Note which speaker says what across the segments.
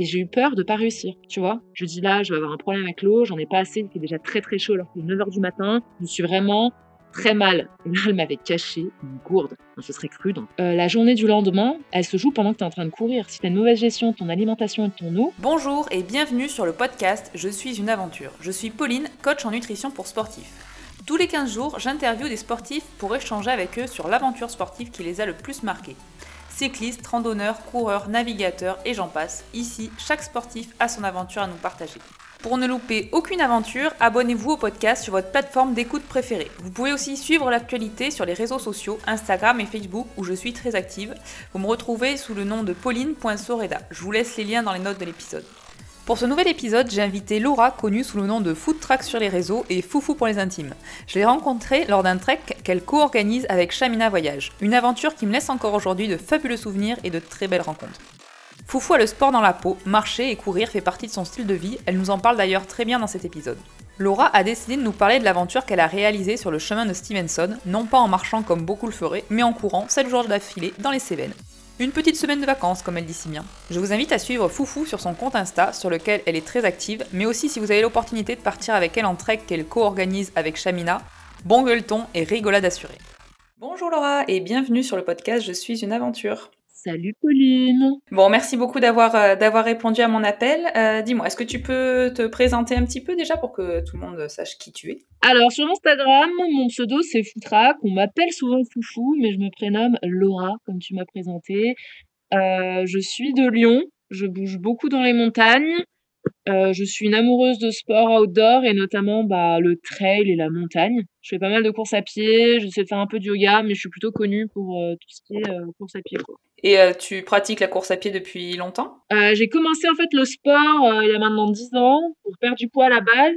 Speaker 1: Et j'ai eu peur de pas réussir, tu vois. Je dis là, je vais avoir un problème avec l'eau, j'en ai pas assez, il fait déjà très très chaud alors que 9h du matin. Je suis vraiment très mal. Et là, elle m'avait caché une gourde. Ce serait cru. Euh, la journée du lendemain, elle se joue pendant que tu es en train de courir. Si tu as une mauvaise gestion de ton alimentation et de ton eau.
Speaker 2: Bonjour et bienvenue sur le podcast Je suis une aventure. Je suis Pauline, coach en nutrition pour sportifs. Tous les 15 jours, j'interviewe des sportifs pour échanger avec eux sur l'aventure sportive qui les a le plus marqués. Cyclistes, randonneurs, coureurs, navigateurs et j'en passe. Ici, chaque sportif a son aventure à nous partager. Pour ne louper aucune aventure, abonnez-vous au podcast sur votre plateforme d'écoute préférée. Vous pouvez aussi suivre l'actualité sur les réseaux sociaux, Instagram et Facebook où je suis très active. Vous me retrouvez sous le nom de pauline.soreda. Je vous laisse les liens dans les notes de l'épisode. Pour ce nouvel épisode, j'ai invité Laura, connue sous le nom de Food Track sur les réseaux et Foufou pour les intimes. Je l'ai rencontrée lors d'un trek qu'elle co-organise avec Chamina Voyage, une aventure qui me laisse encore aujourd'hui de fabuleux souvenirs et de très belles rencontres. Foufou a le sport dans la peau, marcher et courir fait partie de son style de vie, elle nous en parle d'ailleurs très bien dans cet épisode. Laura a décidé de nous parler de l'aventure qu'elle a réalisée sur le chemin de Stevenson, non pas en marchant comme beaucoup le feraient, mais en courant 7 jours d'affilée dans les Cévennes. Une petite semaine de vacances, comme elle dit si bien. Je vous invite à suivre Foufou sur son compte Insta, sur lequel elle est très active, mais aussi si vous avez l'opportunité de partir avec elle en trek qu'elle co-organise avec Chamina, bon gueuleton et rigolade assurée. Bonjour Laura et bienvenue sur le podcast Je suis une aventure.
Speaker 1: Salut Pauline.
Speaker 2: Bon, merci beaucoup d'avoir euh, d'avoir répondu à mon appel. Euh, dis-moi, est-ce que tu peux te présenter un petit peu déjà pour que tout le monde sache qui tu es?
Speaker 1: Alors sur Instagram, mon pseudo c'est Foutrac. On m'appelle souvent Foufou, mais je me prénomme Laura comme tu m'as présenté. Euh, je suis de Lyon. Je bouge beaucoup dans les montagnes. Je suis une amoureuse de sport outdoor et notamment bah, le trail et la montagne. Je fais pas mal de courses à pied, j'essaie de faire un peu de yoga, mais je suis plutôt connue pour tout ce qui est course à pied. Quoi.
Speaker 2: Et tu pratiques la course à pied depuis longtemps?
Speaker 1: J'ai commencé en fait le sport il y a maintenant 10 ans pour perdre du poids à la base.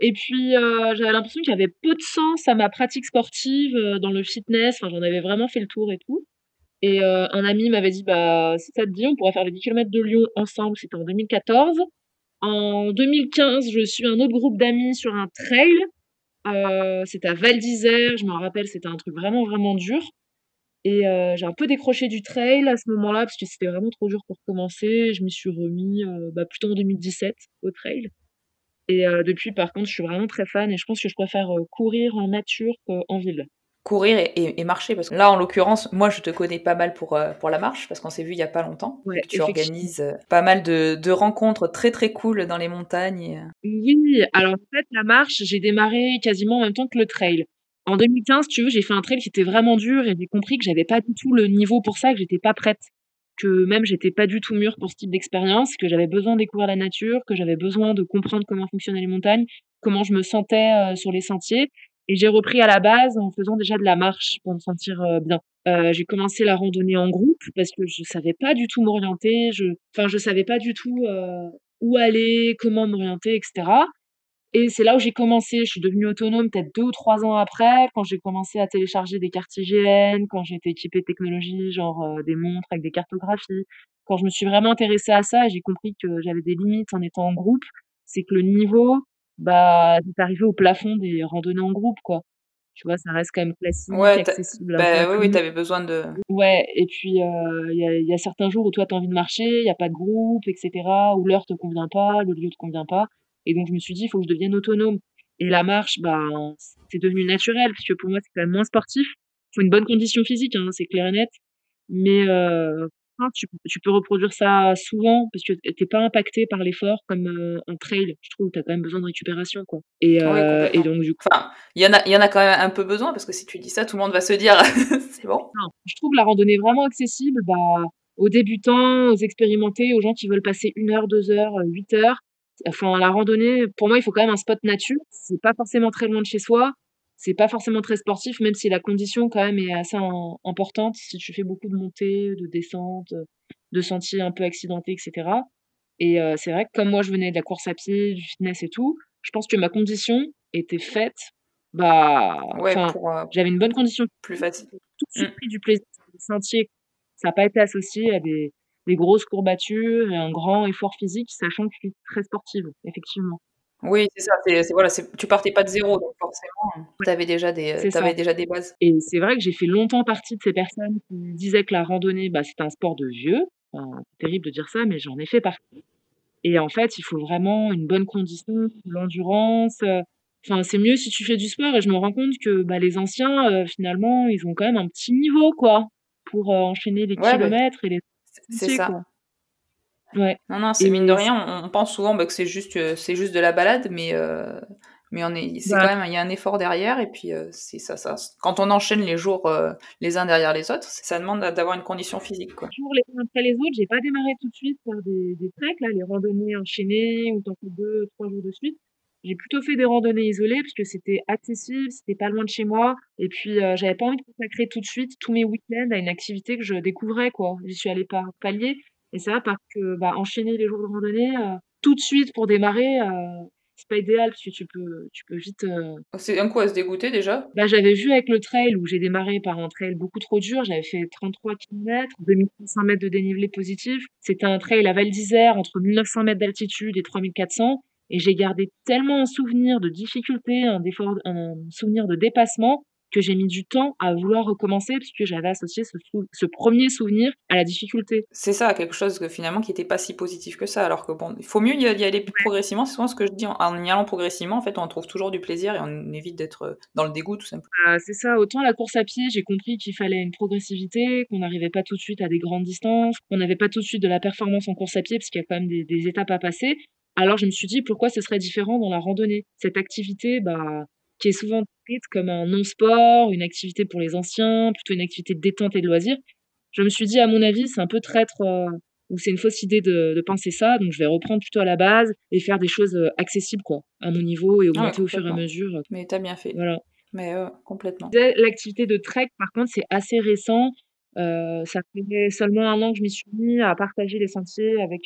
Speaker 1: Et puis j'avais l'impression qu'il y avait peu de sens à ma pratique sportive dans le fitness. Enfin, j'en avais vraiment fait le tour et tout. Et un ami m'avait dit bah si ça te dit, on pourrait faire les 10 km de Lyon ensemble. C'était en 2014. En 2015, je suis un autre groupe d'amis sur un trail. Euh, c'était à Val d'Isère, je me rappelle, c'était un truc vraiment, vraiment dur. Et euh, j'ai un peu décroché du trail à ce moment-là, parce que c'était vraiment trop dur pour commencer. Je m'y suis remis euh, bah, plutôt en 2017 au trail. Et depuis, par contre, je suis vraiment très fan et je pense que je préfère courir en nature qu'en ville
Speaker 2: courir et, marcher parce que là en l'occurrence moi je te connais pas mal pour pour la marche parce qu'on s'est vu il y a pas longtemps tu organises pas mal de, de, rencontres très très cool dans les montagnes
Speaker 1: oui alors en fait la marche j'ai démarré quasiment en même temps que le trail en 2015 tu veux j'ai fait un trail qui était vraiment dur et j'ai compris que j'avais pas du tout le niveau pour ça que j'étais pas prête que même j'étais pas du tout mûre pour ce type d'expérience que j'avais besoin de découvrir la nature que j'avais besoin de comprendre comment fonctionnaient les montagnes comment je me sentais sur les sentiers et j'ai repris à la base en faisant déjà de la marche pour me sentir euh, bien. Euh, j'ai commencé la randonnée en groupe parce que je savais pas du tout m'orienter. Je, enfin, je savais pas du tout euh, où aller, comment m'orienter, etc. Et c'est là où j'ai commencé. Je suis devenue autonome peut-être deux ou trois ans après, quand j'ai commencé à télécharger des cartes IGN, quand été équipée de technologies, genre euh, des montres avec des cartographies. Quand je me suis vraiment intéressée à ça, j'ai compris que j'avais des limites en étant en groupe. C'est que le niveau bah, c'est arrivé au plafond des randonnées en groupe, quoi. Tu vois, ça reste quand même classique,
Speaker 2: ouais, accessible. Bah, oui, oui, t'avais besoin de.
Speaker 1: Ouais, et puis il y, a, y, a, certains jours où toi, t'as envie de marcher, il n'y a pas de groupe, etc., où l'heure te convient pas, le lieu te convient pas. Et donc, je me suis dit, il faut que je devienne autonome. Et la marche, bah, c'est devenu naturel, parce que pour moi, c'est quand même moins sportif. Il faut une bonne condition physique, hein, c'est clair et net. Mais euh, tu, tu, peux reproduire ça souvent parce que t'es pas impacté par l'effort comme euh, un trail. Je trouve tu as quand même besoin de récupération. Quoi. Et, euh, et donc, du coup.
Speaker 2: Enfin, il y, en a, y en a quand même un peu besoin parce que si tu dis ça, tout le monde va se dire c'est bon.
Speaker 1: je trouve la randonnée vraiment accessible bah, aux débutants, aux expérimentés, aux gens qui veulent passer une heure, deux heures, huit heures. Enfin, la randonnée, pour moi, il faut quand même un spot nature. C'est pas forcément très loin de chez soi c'est pas forcément très sportif, même si la condition quand même est assez importante. Si tu fais beaucoup de montées, de descentes, de sentiers un peu accidentés, etc. Et euh, c'est vrai que comme moi je venais de la course à pied, du fitness et tout, je pense que ma condition était faite. Bah, euh, j'avais une bonne condition.
Speaker 2: Plus facile.
Speaker 1: Tout de suite mmh. pris du plaisir. Les sentiers, ça n'a pas été associé à des, des grosses courbatures et un grand effort physique, sachant que je suis très sportive, effectivement.
Speaker 2: Oui, c'est ça, c'est voilà, tu partais pas de zéro, donc forcément, tu avais déjà des, avais déjà des bases.
Speaker 1: Et c'est vrai que j'ai fait longtemps partie de ces personnes qui disaient que la randonnée, bah, c'était un sport de vieux. c'est terrible de dire ça, mais j'en ai fait partie. Et en fait, il faut vraiment une bonne condition, l'endurance, enfin, c'est mieux si tu fais du sport et je me rends compte que, bah, les anciens, finalement, ils ont quand même un petit niveau, quoi, pour, enchaîner les
Speaker 2: Ouais,
Speaker 1: kilomètres et les
Speaker 2: c'est ça.
Speaker 1: quoi. Ouais
Speaker 2: Non, non, c'est mine de rien, on pense souvent, bah, que c'est juste, heu, c'est juste de la balade, mais heu, mais on est c'est quand
Speaker 1: Bah
Speaker 2: même il y a un effort derrière et puis, heu, c'est ça ça quand on enchaîne les jours, les uns derrière les autres, ça demande d'avoir une condition physique, quoi.
Speaker 1: Toujours les uns après les autres, j'ai pas démarré tout de suite par des des treks là, les randonnées enchaînées où tu en fais 2-3 jours de suite. J'ai plutôt fait des randonnées isolées parce que c'était accessible, c'était pas loin de chez moi et puis, heu, j'avais pas envie de consacrer tout de suite tous mes week-ends à une activité que je découvrais, quoi. J'y suis allée par paliers et c'est vrai parce que, bah, enchaîner les jours de randonnée, tout de suite pour démarrer, heu, c'est pas idéal parce que tu peux tu peux vite,
Speaker 2: C'est un coup à se dégoûter déjà?
Speaker 1: Bah, j'avais vu avec le trail où j'ai démarré par un trail beaucoup trop dur, j'avais fait 33 kilomètres, 2 500 mètres de dénivelé positif. C'était un trail à Val d'Isère entre 1 900 mètres d'altitude et 3 400 et j'ai gardé tellement un souvenir de difficulté, un souvenir de dépassement que j'ai mis du temps à vouloir recommencer puisque j'avais associé ce 1er souvenir à la difficulté.
Speaker 2: C'est ça, quelque chose que finalement qui était pas si positif que ça, alors que bon, il faut mieux y aller progressivement. C'est souvent ce que je dis, en y allant progressivement, en fait, on trouve toujours du plaisir et on évite d'être, dans le dégoût, tout simplement.
Speaker 1: Bah, c'est ça, autant la course à pied, j'ai compris qu'il fallait une progressivité, qu'on n'arrivait pas tout de suite à des grandes distances, qu'on n'avait pas tout de suite de la performance en course à pied parce qu'il y a quand même des des étapes à passer. Alors je me suis dit: «Pourquoi ce serait différent dans la randonnée?» cette activité, bah, qui est souvent décrite comme un non-sport, une activité pour les anciens, plutôt une activité de détente et de loisir. Je me suis dit: «À mon avis, c'est un peu traître, heu, ou c'est une fausse idée de de penser ça, donc je vais reprendre plutôt à la base et faire des choses, heu, accessibles, quoi, à mon niveau et
Speaker 2: Ah ouais,
Speaker 1: augmenter au fur et à mesure, heu»
Speaker 2: Mais tu as bien fait.
Speaker 1: voilà.
Speaker 2: Mais heu, complètement.
Speaker 1: L'activité de trek, par contre, c'est assez récent. Ça fait seulement 1 an que je m'y suis mis à partager les sentiers avec,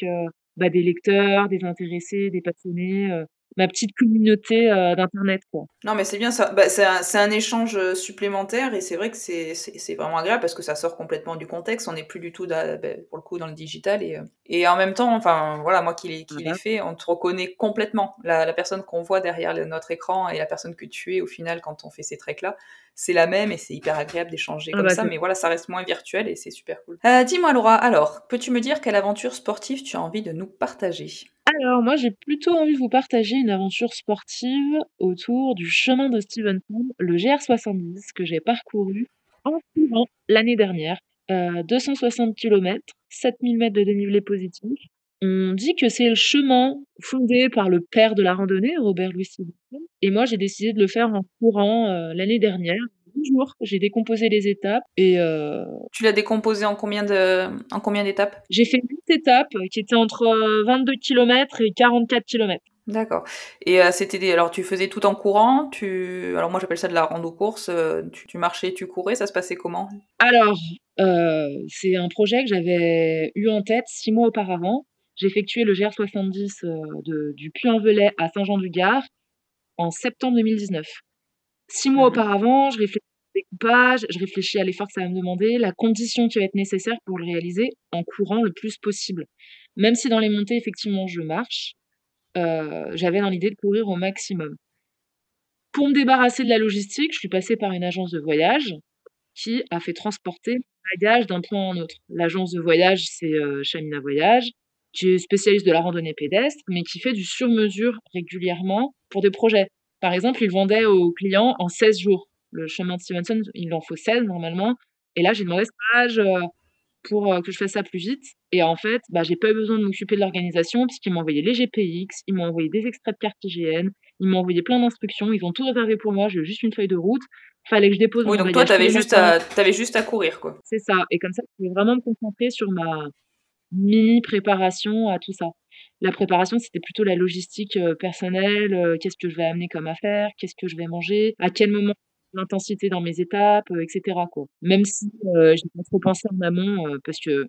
Speaker 1: bah, des lecteurs, des intéressés, des passionnés, heu, ma petite communauté, heu, d'internet.
Speaker 2: Non, mais c'est bien ça. Bah, c'est un échange, supplémentaire et c'est vrai que c'est vraiment agréable parce que ça sort complètement du contexte. On n'est plus du tout beh, pour le coup, dans le digital et et en même temps, enfin, voilà, moi qui l'ai
Speaker 1: Voilà.
Speaker 2: fait, on te reconnaît complètement. La la personne qu'on voit derrière notre écran et la personne que tu es au final quand on fait ces treks-là, c'est la même et c'est hyper agréable d'échanger
Speaker 1: Ah
Speaker 2: comme
Speaker 1: bah,
Speaker 2: ça, mais voilà, ça reste moins virtuel et c'est super cool. Heu, dis-moi Laura, alors, peux-tu me dire quelle aventure sportive tu as envie de nous partager?
Speaker 1: Alors moi, j'ai plutôt envie de vous partager une aventure sportive autour du chemin de Stevenson, le GR70 que j'ai parcouru en courant l'année dernière. Heu, 260 kilomètres, 7 000 mètres de dénivelé positif. On dit que c'est le chemin fondé par le père de la randonnée, Robert Louis Stevenson et moi, j'ai décidé de le faire en courant, heu, l'année dernière. 10 jours, j'ai décomposé les étapes et heu
Speaker 2: Tu l'as décomposé en combien de en combien d'étapes?
Speaker 1: j'ai fait 8 étapes qui étaient entre, heu, 22 kilomètres et 44 kilomètres.
Speaker 2: D'accord et c'était des alors tu faisais tout en courant? Tu alors moi j'appelle ça de la rando course, tu tu marchais, tu courais, ça se passait comment?
Speaker 1: Alors, c'est un projet que j'avais eu en tête 6 mois auparavant. J'ai effectué le GR70, heu, de du Puy-en-Velay à Saint-Jean-du-Gard en septembre 2019. 6 mois
Speaker 2: Mmh
Speaker 1: auparavant, je réfléchis au découpage, je réfléchis à l'effort que ça va me demander, la condition qui va être nécessaire pour le réaliser en courant le plus possible. Même si dans les montées, effectivement, je marche, heu, j'avais dans l'idée de courir au maximum. Pour me débarrasser de la logistique, je suis passée par une agence de voyage qui a fait transporter mes bagages d'un point à un autre. L'agence de voyage, c'est, Chamina Voyage, qui est spécialiste de la randonnée pédestre, mais qui fait du sur-mesure régulièrement pour des projets. Par exemple, ils vendaient aux clients en 16 jours. Le chemin de Stevenson, il en faut 16 normalement et là, j'ai demandé ce stage, heu, pour, heu, que je fasse ça plus vite et en fait, bah, j'ai pas eu besoin de m'occuper de l'organisation puisqu'ils m'ont envoyé les GPX, ils m'ont envoyé des extraits de carte IGN, ils m'ont envoyé plein d'instructions, ils ont tout réservé pour moi, j'ai juste une feuille de route. Fallait que je dépose
Speaker 2: Oui,
Speaker 1: mon
Speaker 2: donc toi, tu
Speaker 1: bagage tous
Speaker 2: avais
Speaker 1: les
Speaker 2: juste à avais juste à courir, quoi?
Speaker 1: C'est ça et comme ça, je pouvais vraiment me concentrer sur ma mini préparation à tout ça. La préparation, c'était plutôt la logistique, heu, personnelle, heu, qu'est-ce que je vais amener comme affaires? Qu'est-ce que je vais manger? À quel moment? L'intensité dans mes étapes, heu et cetera, quoi. Même si, j'ai pas trop pensé en amont, parce que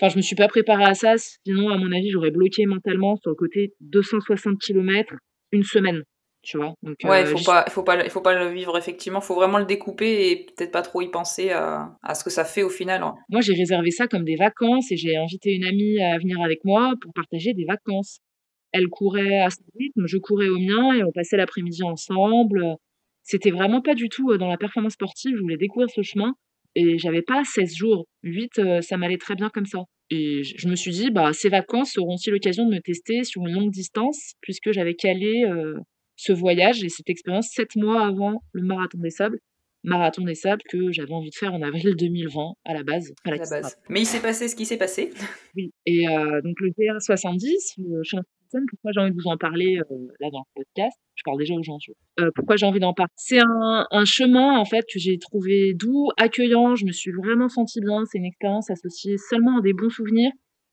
Speaker 1: enfin, je me suis pas préparée à ça, sinon à mon avis, j'aurais bloqué mentalement sur le côté 260 kilomètres, 1 semaine, tu vois? Donc
Speaker 2: Ouais, il
Speaker 1: heu,
Speaker 2: faut
Speaker 1: j'y suis
Speaker 2: pas il faut pas le il faut pas le vivre effectivement, faut vraiment le découper et peut-être pas trop y penser à à ce que ça fait au final, hein.
Speaker 1: moi, j'ai réservé ça comme des vacances et j'ai invité une amie à venir avec moi pour partager des vacances. Elle courait à son rythme, je courais au mien et on passait l'après-midi ensemble, c'était vraiment pas du tout, heu, dans la performance sportive, je voulais découvrir ce chemin et j'avais pas 16 jours. 8, heu, ça m'allait très bien comme ça. Et je me suis dit: «Bah, ces vacances seront aussi l'occasion de me tester sur une longue distance», puisque j'avais calé, heu, ce voyage et cette expérience 7 mois avant le marathon des sables. Marathon des sables que j'avais envie de faire en avril 2020 à la base, à
Speaker 2: À
Speaker 1: la
Speaker 2: base. Mais il s'est passé ce qui s'est passé.
Speaker 1: Oui et heu, donc le VR70, le pourquoi j'ai envie de vous en parler, heu, là dans le podcast? Je parle déjà aux gens? Heu, pourquoi j'ai envie d'en parler? C'est un un chemin en fait que j'ai trouvé doux, accueillant, je me suis vraiment sentie bien. C'est une expérience associée seulement à des bons souvenirs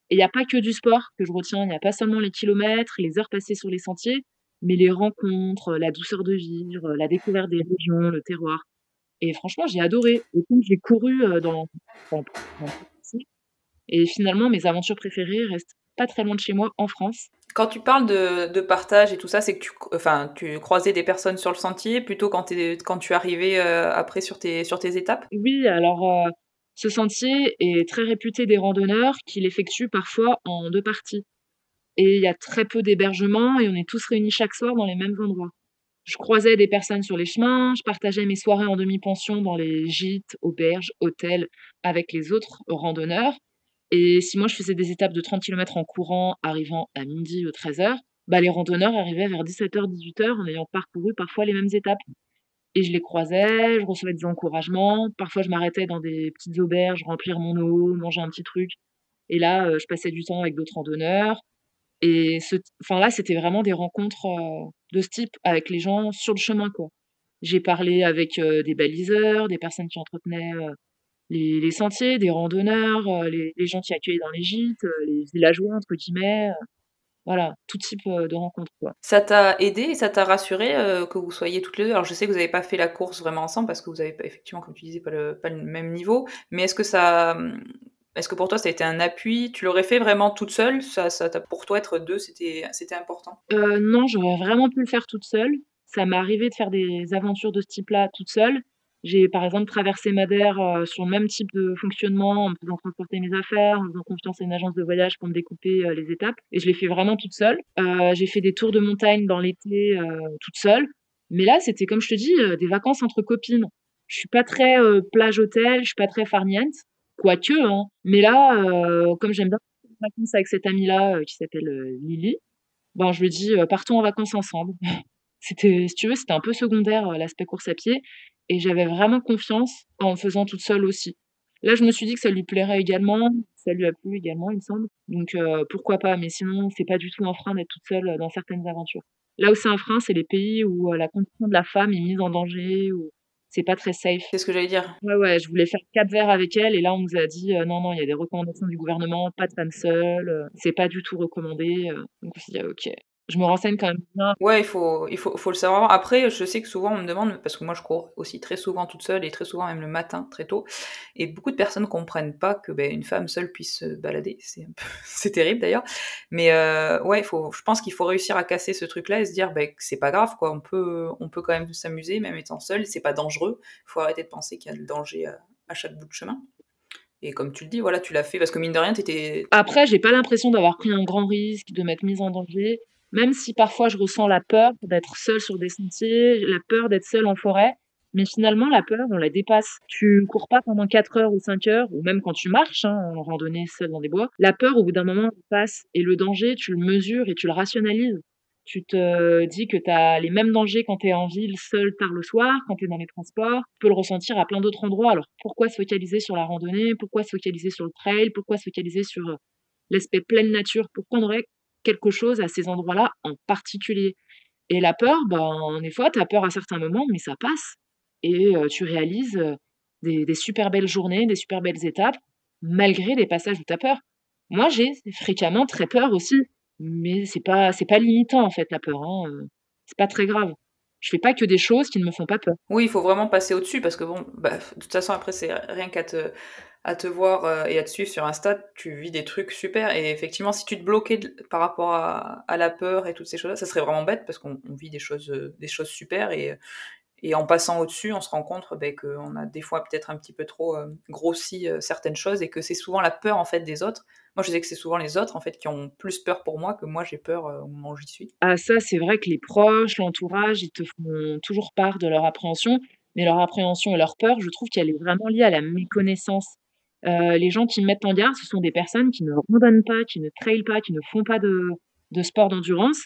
Speaker 1: et il y a pas que du sport que je retiens. Il y a pas seulement les kilomètres, les heures passées sur les sentiers, mais les rencontres, la douceur de vivre, la découverte des régions, le terroir et franchement, j'ai adoré. Et puis j'ai couru, heu, dans et finalement mes aventures préférées restent pas très loin de chez moi en France.
Speaker 2: Quand tu parles de de partage et tout ça, c'est que tu enfin, tu croisais des personnes sur le sentier plutôt quand tu es quand tu arrivais, après sur tes sur tes étapes?
Speaker 1: Oui, alors, ce sentier est très réputé des randonneurs qui l'effectuent parfois en 2 parties et il y a très peu d'hébergements et on est tous réunis chaque soir dans les mêmes endroits. Je croisais des personnes sur les chemins, je partageais mes soirées en demi-pension dans les gîtes, auberges, hôtels avec les autres randonneurs et si moi je faisais des étapes de 30 kilomètres en courant, arrivant à midi ou 13:00, bah, les randonneurs arrivaient vers 17:00-18:00 en ayant parcouru parfois les mêmes étapes et je les croisais, je recevais des encouragements. Parfois je m'arrêtais dans des petites auberges, remplir mon eau, manger un petit truc et là, heu, je passais du temps avec d'autres randonneurs et enfin là, c'était vraiment des rencontres, de ce type avec les gens sur le chemin, quoi. J'ai parlé avec, des baliseurs, des personnes qui entretenaient, les sentiers, des randonneurs, les gens qui accueillaient dans les gîtes, les «villageois» entre guillemets, voilà, tout type, de rencontres.
Speaker 2: Ça t'a aidé et ça t'a rassuré, que vous soyez toutes les 2? Alors je sais que vous avez pas fait la course vraiment ensemble parce que vous avez pas effectivement, comme tu disais, pas le pas le même niveau, mais est-ce que ça, mmh, est-ce que pour toi ça a été un appui? Tu l'aurais fait vraiment toute seule? Ça ça pour toi être 2 c'était important?
Speaker 1: Heu, non, j'aurais vraiment pu le faire toute seule. Ça m'est arrivé de faire des aventures de ce type-là toute seule. J'ai par exemple traversé Madère, heu, sur le même type de fonctionnement en me faisant transporter mes affaires, en faisant confiance à une agence de voyage pour me découper, heu, les étapes et je l'ai fait vraiment toute seule. J'ai fait des tours de montagne dans l'été, toute seule, mais là, c'était comme je te dis, des vacances entre copines. Je suis pas très, heu, plage hôtel, je suis pas très farniente, quoique, hein, mais là, heu, comme j'aime bien vacances avec cette amie-là, heu, qui s'appelle, heu, Lily, ben, je lui «Heu, partons en vacances ensemble». C'était si tu veux, c'était un peu secondaire, l'aspect course à pied et j'avais vraiment confiance en le faisant toute seule aussi. Là, je me suis dit que ça lui plairait également, ça lui a plu également, il me semble, donc pourquoi pas, mais sinon, c'est pas du tout un frein d'être toute seule, dans certaines aventures. Là où c'est un frein, c'est les pays où, la condition de la femme est mise en danger, c'est pas très safe.
Speaker 2: C'est ce que j'allais dire.
Speaker 1: Ouais, ouais, je voulais faire Cap-Vert avec elle et là, on nous a dit: «Heu, non, non, il y a des recommandations du gouvernement, pas de femme seule, heu, c'est pas du tout recommandé», heu, donc on s'est dit: «Ah OK». Je me renseigne quand même bien.
Speaker 2: Ouais, il faut il faut faut le savoir. Après, je sais que souvent on me demande parce que moi je cours aussi très souvent toute seule et très souvent même le matin, très tôt et beaucoup de personnes comprennent pas que, beh, une femme seule puisse se balader. C'est c'est terrible d'ailleurs, mais heu, ouais, faut je pense qu'il faut réussir à casser ce truc-là et se dire, beh, que c'est pas grave quoi, on peut on peut quand même s'amuser même étant seul, c'est pas dangereux. Il faut arrêter de penser qu'il y a le danger, heu, à chaque bout de chemin et comme tu le dis, voilà, tu l'as fait parce que mine de rien, tu étais
Speaker 1: Après, j'ai pas l'impression d'avoir pris un grand risque, de m'être mise en danger, même si parfois je ressens la peur d'être seule sur des sentiers, la peur d'être seule en forêt, mais finalement la peur, on la dépasse. Tu cours pas pendant 4 heures ou 5 heures ou même quand tu marches, hein, en randonnée seule dans des bois, la peur au bout d'un moment passe et le danger, tu le mesures et tu le rationalises. Tu te dis que tu as les mêmes dangers quand tu es en ville seule tard le soir, quand tu es dans les transports. Tu peux le ressentir à plein d'autres endroits. Alors pourquoi se focaliser sur la randonnée? Pourquoi se focaliser sur le trail? Pourquoi se focaliser sur, heu, l'aspect pleine nature? Pourquoi on aurait quelque chose à ces endroits-là en particulier? Et la peur, ben, des fois, tu as peur à certains moments, mais ça passe et heu, tu réalises, heu, des super belles journées, des super belles étapes, malgré les passages où tu as peur. Moi, j'ai fréquemment très peur aussi, mais c'est pas c'est pas limitant en fait la peur, hein, heu, c'est pas très grave. Je fais pas que des choses qui ne me font pas peur.
Speaker 2: Oui, il faut vraiment passer au-dessus parce que bon, bah, de toute façon après c'est rien qu'à te à te voir, heu, et à te suivre sur Insta, tu vis des trucs super et effectivement si tu te bloquais par rapport à la peur et toutes ces choses-là, ça serait vraiment bête parce qu'on on vit des choses, heu, des choses super et en passant au-dessus, on se rend compte, beh, qu'on a des fois peut-être un petit peu trop, heu, grossi, certaines choses et que c'est souvent la peur en fait des autres. Moi, je sais que c'est souvent les autres en fait qui ont plus peur pour moi que moi j'ai peur, au moment où j'y suis.
Speaker 1: Ah ça, c'est vrai que les proches, l'entourage, ils te font toujours part de leur appréhension, mais leur appréhension et leur peur, je trouve qu'elle est vraiment liée à la méconnaissance. Les gens qui me mettent en garde, ce sont des personnes qui ne randonnent pas, qui ne trailent pas, qui ne font pas de, de sport d'endurance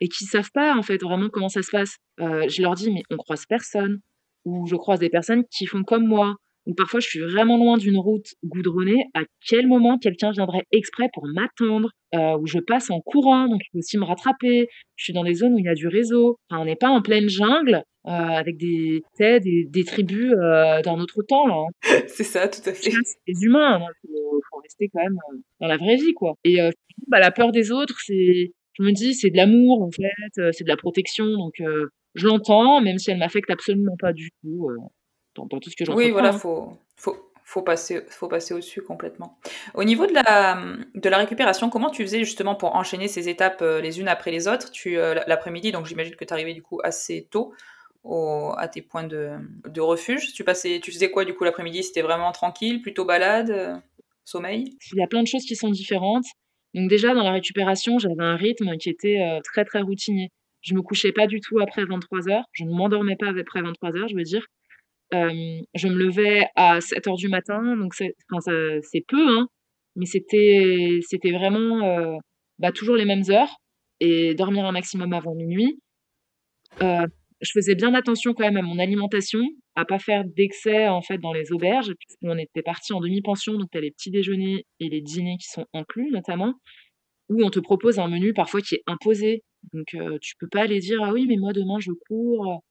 Speaker 1: et qui savent pas en fait vraiment comment ça se passe. je leur dis mais on croise personne ou je croise des personnes qui font comme moi parfois je suis vraiment loin d'une route goudronnée, à quel moment quelqu'un viendrait exprès pour m'attendre, euh, où je passe en courant, donc il peut aussi me rattraper. Je suis dans des zones où il y a du réseau. Enfin, on n'est pas en pleine jungle euh, avec des, des, des tribus euh, d'un autre temps là.
Speaker 2: Hein. C'est ça, tout à fait.
Speaker 1: C'est des humains, il faut, rester quand même euh, dans la vraie vie quoi. Et euh, bah, la peur des autres, c'est, je me dis, c'est de l'amour en fait, c'est de la protection, donc je l'entends, même si elle m'affecte absolument pas du tout dans, tout ce que
Speaker 2: Oui, voilà, faut, faut, faut passer, faut passer au-dessus complètement. Au niveau de la, de la récupération, comment tu faisais justement pour enchaîner ces étapes euh, les unes après les autres? Tu euh, l'après-midi, donc j'imagine que tu arrivais du coup assez tôt au, à tes points de, de, refuge. Tu passais, tu faisais quoi du coup l'après-midi? C'était vraiment tranquille, plutôt balade, euh, sommeil?
Speaker 1: Il y a plein de choses qui sont différentes. Donc déjà dans la récupération, j'avais un rythme qui était très très routinier. Je me couchais pas du tout après 23 heures. Je ne m'endormais pas après 23 heures, je veux dire je me levais à 7 heures du matin, donc c'est peu, hein, mais c'était c'était vraiment, bah, toujours les mêmes heures et dormir un maximum avant minuit. je faisais bien attention quand même à mon alimentation, à pas faire d'excès, en fait, dans les auberges, puisqu'on était parti en demi-pension, donc tu as les petits déjeuners et les dîners qui sont inclus notamment, où on te propose un menu parfois qui est imposé. Donc tu peux pas aller dire: «Ah oui, mais moi demain je cours,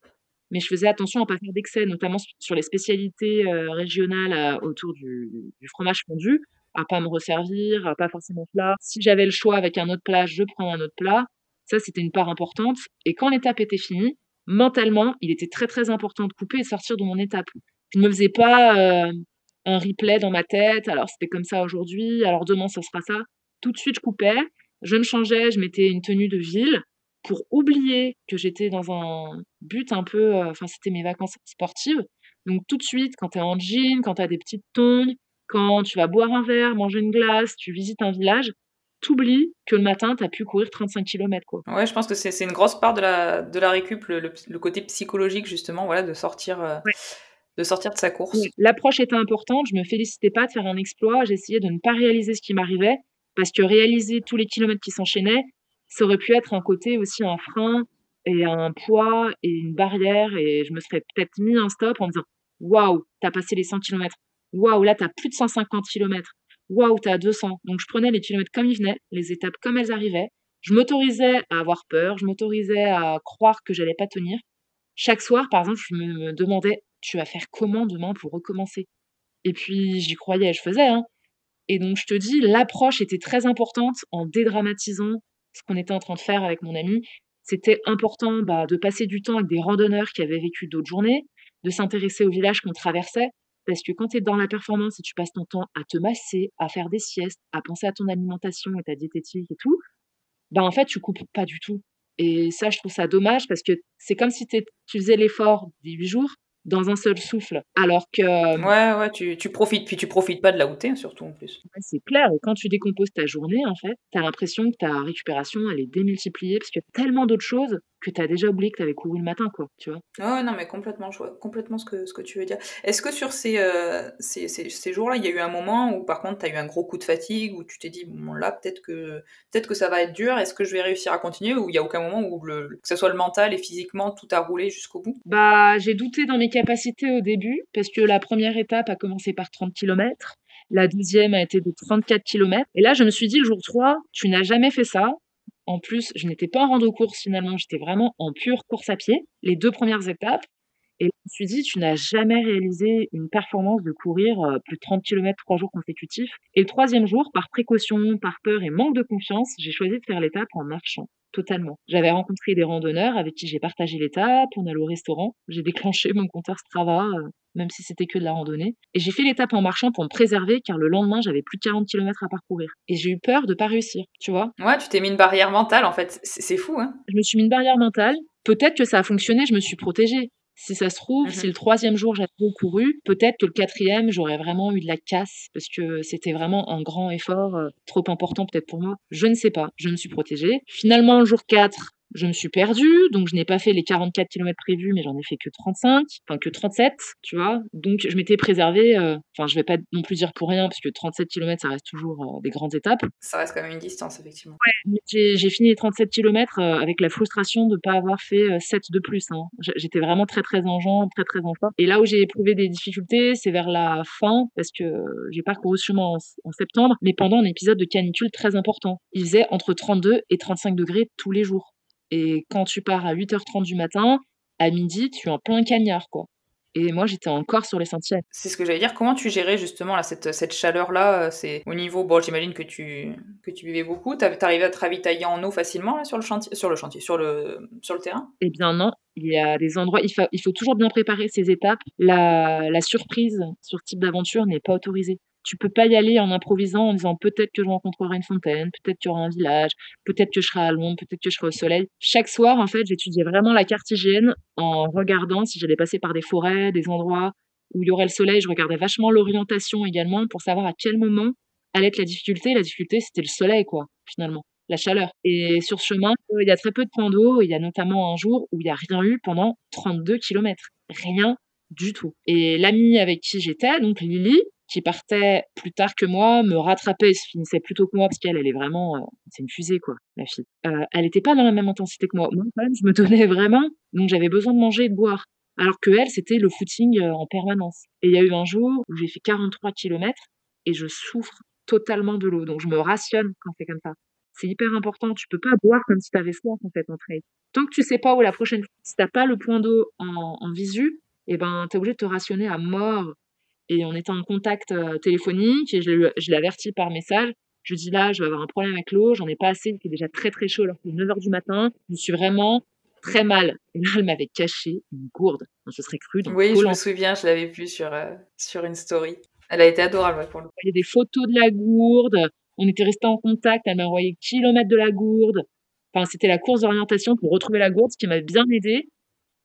Speaker 1: mais je faisais attention à pas faire d'excès, notamment sur les spécialités euh, régionales euh, autour du, du, fromage fondu, à pas me resservir, à pas forcément plat. Si j'avais le choix avec un autre plat, je prends un autre plat. Ça, c'était une part importante. Et quand l'étape était finie, mentalement, il était très très important de couper et de sortir de mon étape. Je ne me faisais pas euh, un replay dans ma tête. Alors c'était comme ça aujourd'hui. Alors demain, ça sera ça. Tout de suite, je coupais. Je me changeais. Je mettais une tenue de ville pour oublier que j'étais dans un but un peu, euh, enfin c'était mes vacances sportives. Donc tout de suite, quand tu es en jean, quand tu as des petites tongs, quand tu vas boire un verre, manger une glace, tu visites un village, t'oublies que le matin, tu as pu courir 35 km. Quoi.
Speaker 2: Ouais, je pense que c'est une grosse part de la, de la récup, le, côté psychologique justement, voilà, de sortir... Euh, de sortir de sa course.
Speaker 1: L'approche était importante, je me félicitais pas de faire un exploit, j'essayais de ne pas réaliser ce qui m'arrivait, parce que réaliser tous les kilomètres qui s'enchaînaient, ça aurait pu être un côté aussi un frein et un poids et une barrière et je me serais peut-être mis un stop en me disant waouh, t'as passé les 100 km. Waouh, là t'as plus de 150 km. Waouh, t'as 200. Donc je prenais les kilomètres comme ils venaient, les étapes comme elles arrivaient. Je m'autorisais à avoir peur, je m'autorisais à croire que j'allais pas tenir. Chaque soir, par exemple, je me demandais tu vas faire comment demain pour recommencer? Et puis j'y croyais, je faisais. Hein. Et donc je te dis, l'approche était très importante en dédramatisant ce qu'on était en train de faire avec mon ami, c'était important bah, de passer du temps avec des randonneurs qui avaient vécu d'autres journées, de s'intéresser au village qu'on traversait, parce que quand tu es dans la performance et tu passes ton temps à te masser, à faire des siestes, à penser à ton alimentation et ta diététique et tout, bah en fait, tu coupes pas du tout. Et ça, je trouve ça dommage parce que c'est comme si tu faisais l'effort des huit jours, dans un seul souffle. Alors que.
Speaker 2: Ouais, ouais, tu, tu profites, puis tu profites pas de la où surtout en plus.
Speaker 1: c'est clair, et quand tu décomposes ta journée, en fait, tu as l'impression que ta récupération, elle est démultipliée, parce qu'il y a tellement d'autres choses que tu as déjà oublié que tu avais couru le matin, quoi, tu vois.
Speaker 2: Oh non, mais complètement, je vois complètement ce que, ce que tu veux dire. Est-ce que sur ces, euh, ces, ces, jours-là, il y a eu un moment où, par contre, tu as eu un gros coup de fatigue, où tu t'es dit, bon, là, peut-être que, peut-être que ça va être dur, est-ce que je vais réussir à continuer, ou il y a aucun moment où, le, que ce soit le mental et physiquement, tout a roulé jusqu'au bout?
Speaker 1: Bah, j'ai douté dans mes capacités au début, parce que la première étape a commencé par 30 km, la deuxième a été de 34 km, et là, je me suis dit, le jour 3, tu n'as jamais fait ça, en plus, je n'étais pas en rando-course finalement, j'étais vraiment en pure course à pied, les deux premières étapes. Et je me suis dit, tu n'as jamais réalisé une performance de courir euh, plus de 30 km trois jours consécutifs. Et le troisième jour, par précaution, par peur et manque de confiance, j'ai choisi de faire l'étape en marchant totalement. J'avais rencontré des randonneurs avec qui j'ai partagé l'étape, on allait au restaurant, j'ai déclenché mon compteur Strava, euh, même si c'était que de la randonnée. Et j'ai fait l'étape en marchant pour me préserver, car le lendemain, j'avais plus de 40 km à parcourir. Et j'ai eu peur de pas réussir, tu vois.
Speaker 2: Ouais, tu t'es mis une barrière mentale, en fait. C'est fou, hein.
Speaker 1: Je me suis mis une barrière mentale. Peut-être que ça a fonctionné, je me suis protégée. Si ça se trouve, si mhm. le troisième jour j'avais couru, peut-être que le quatrième j'aurais vraiment eu de la casse parce que c'était vraiment un grand effort, euh, trop important peut-être pour moi. Je ne sais pas, je me suis protégée. Finalement, le jour 4, je me suis perdue, donc je n'ai pas fait les 44 km prévus, mais j'en ai fait que 35, enfin que 37, tu vois. Donc je m'étais préservée, euh, enfin je vais pas non plus dire pour rien, parce que 37 km, ça reste toujours euh, des grandes étapes.
Speaker 2: Ça reste quand même une distance, effectivement.
Speaker 1: Ouais, j'ai fini les 37 km euh, avec la frustration de ne pas avoir fait 7 de plus. Hein. J'étais vraiment très très en jambes, très très en forme. Et là où j'ai éprouvé des difficultés, c'est vers la fin, parce que j'ai parcouru sûrement en, en septembre, mais pendant un épisode de canicule très important. Il faisait entre 32 et 35 degrés tous les jours. Et quand tu pars à 8h30 du matin, à midi, tu es en plein cagnard, quoi. Et moi, j'étais encore sur les sentiers.
Speaker 2: C'est ce que j'allais dire. Comment tu gérais justement là, cette, cette chaleur-là euh, C'est au niveau. Bon, j'imagine que tu, que tu vivais beaucoup. T'arrivais à te ravitailler en eau facilement sur le chantier, sur le chantier, sur le, sur le terrain?
Speaker 1: Eh bien non. Il y a des endroits. Il faut, il faut toujours bien préparer ces étapes. La, la surprise sur ce type d'aventure n'est pas autorisée tu peux pas y aller en improvisant en disant peut-être que je rencontrerai une fontaine, peut-être qu'il y aura un village, peut-être que je serai à l'ombre, peut-être que je serai au soleil. Chaque soir, en fait, j'étudiais vraiment la carte en regardant si j'allais passer par des forêts, des endroits où il y aurait le soleil. Je regardais vachement l'orientation également pour savoir à quel moment allait être la difficulté. La difficulté, c'était le soleil, quoi, finalement, la chaleur. Et sur ce chemin, il y a très peu de points d'eau. Il y a notamment un jour où il n'y a rien eu pendant 32 km. Rien du tout. Et l'amie avec qui j'étais, donc Lily, qui partait plus tard que moi me rattrapait et se finissait plus tôt que moi parce qu'elle, elle est vraiment, euh, c'est une fusée quoi, la fille. Euh, elle n'était pas dans la même intensité que moi. Moi quand même, je me donnais vraiment, donc j'avais besoin de manger et de boire. Alors que elle, c'était le footing euh, en permanence. Et il y a eu un jour où j'ai fait 43 km et je souffre totalement de l'eau, donc je me rationne quand c'est comme ça. C'est hyper important. Tu peux pas boire comme si tu avais soif en fait en trail. Tant que tu sais pas où la prochaine fois, si t'as pas le point d'eau en, en visu, et eh ben t'es obligé de te rationner à mort et on était en contact euh, téléphonique et je, je l'ai averti par message. Je dis là, je vais avoir un problème avec l'eau, j'en ai pas assez, il fait déjà très très chaud alors qu'il est 9h du matin, je suis vraiment très mal. Et là, elle m'avait caché une gourde. ce serait cru.
Speaker 2: oui, je me souviens, je l'avais vue sur, euh, sur une story. Elle a été adorable pour le
Speaker 1: Il y a des photos de la gourde, on était restés en contact, elle m'a envoyé kilomètres de la gourde. Enfin, c'était la course d'orientation pour retrouver la gourde, ce qui m'a bien aidé.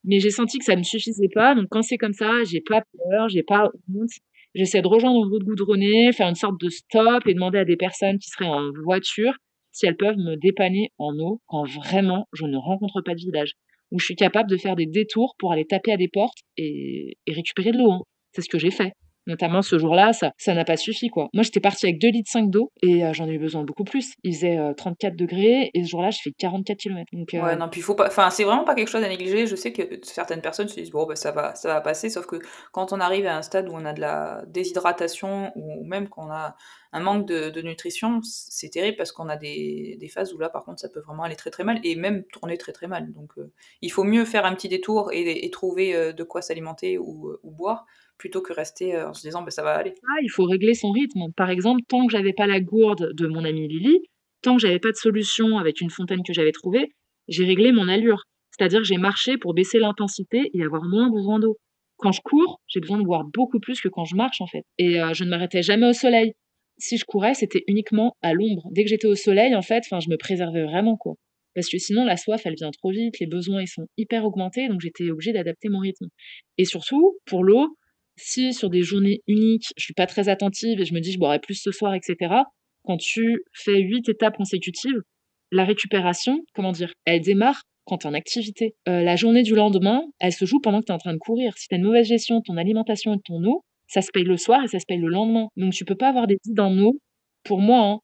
Speaker 1: Mais j'ai senti que ça ne suffisait pas. Donc quand c'est comme ça, j'ai pas peur, j'ai pas honte. J'essaie de rejoindre une route goudronnée, faire une sorte de stop et demander à des personnes qui seraient en voiture si elles peuvent me dépanner en eau quand vraiment je ne rencontre pas de village. Où je suis capable de faire des détours pour aller taper à des portes et, récupérer de l'eau. Hein. C'est ce que j'ai fait. Notamment ce jour-là, ça ça n'a pas suffi quoi. Moi j'étais partie avec 2 litres 5 d'eau et euh, j'en ai eu besoin beaucoup plus. Il faisait 34 euh, degrés et ce jour-là, je fais 44 km.
Speaker 2: Donc, euh, Ouais, non, puis faut pas enfin c'est vraiment pas quelque chose à négliger. Je sais que certaines personnes se disent bon bah, ça va ça va passer sauf que quand on arrive à un stade où on a de la déshydratation ou même qu'on a un manque de, nutrition, c'est terrible parce qu'on a des, des, phases où là, par contre, ça peut vraiment aller très très mal et même tourner très très mal. Donc, il faut mieux faire un petit détour et, trouver de quoi s'alimenter ou, boire plutôt que rester euh, en se disant bah, ça va aller.
Speaker 1: Ah, il faut régler son rythme. Par exemple, tant que j'avais pas la gourde de mon amie Lily, tant que j'avais pas de solution avec une fontaine que j'avais trouvée, j'ai réglé mon allure. C'est-à-dire que j'ai marché pour baisser l'intensité et avoir moins besoin d'eau. Quand je cours, j'ai besoin de boire beaucoup plus que quand je marche en fait. Et euh, je ne m'arrêtais jamais au soleil. Si je courais, c'était uniquement à l'ombre. Dès que j'étais au soleil, en fait, je me préservais vraiment quoi. Parce que sinon, la soif, elle vient trop vite, les besoins, ils sont hyper augmentés, donc j'étais obligée d'adapter mon rythme. Et surtout, pour l'eau, si sur des journées uniques, je suis pas très attentive et je me dis je boirai plus ce soir, etc. Quand tu fais huit étapes consécutives, la récupération, comment dire, elle démarre quand tu es en activité. Euh, la journée du lendemain, elle se joue pendant que tu es en train de courir. Si tu as une mauvaise gestion de ton alimentation et de ton eau, ça se paye le soir et ça se paye le lendemain. Donc tu peux pas avoir des vides en eau, pour moi, hein,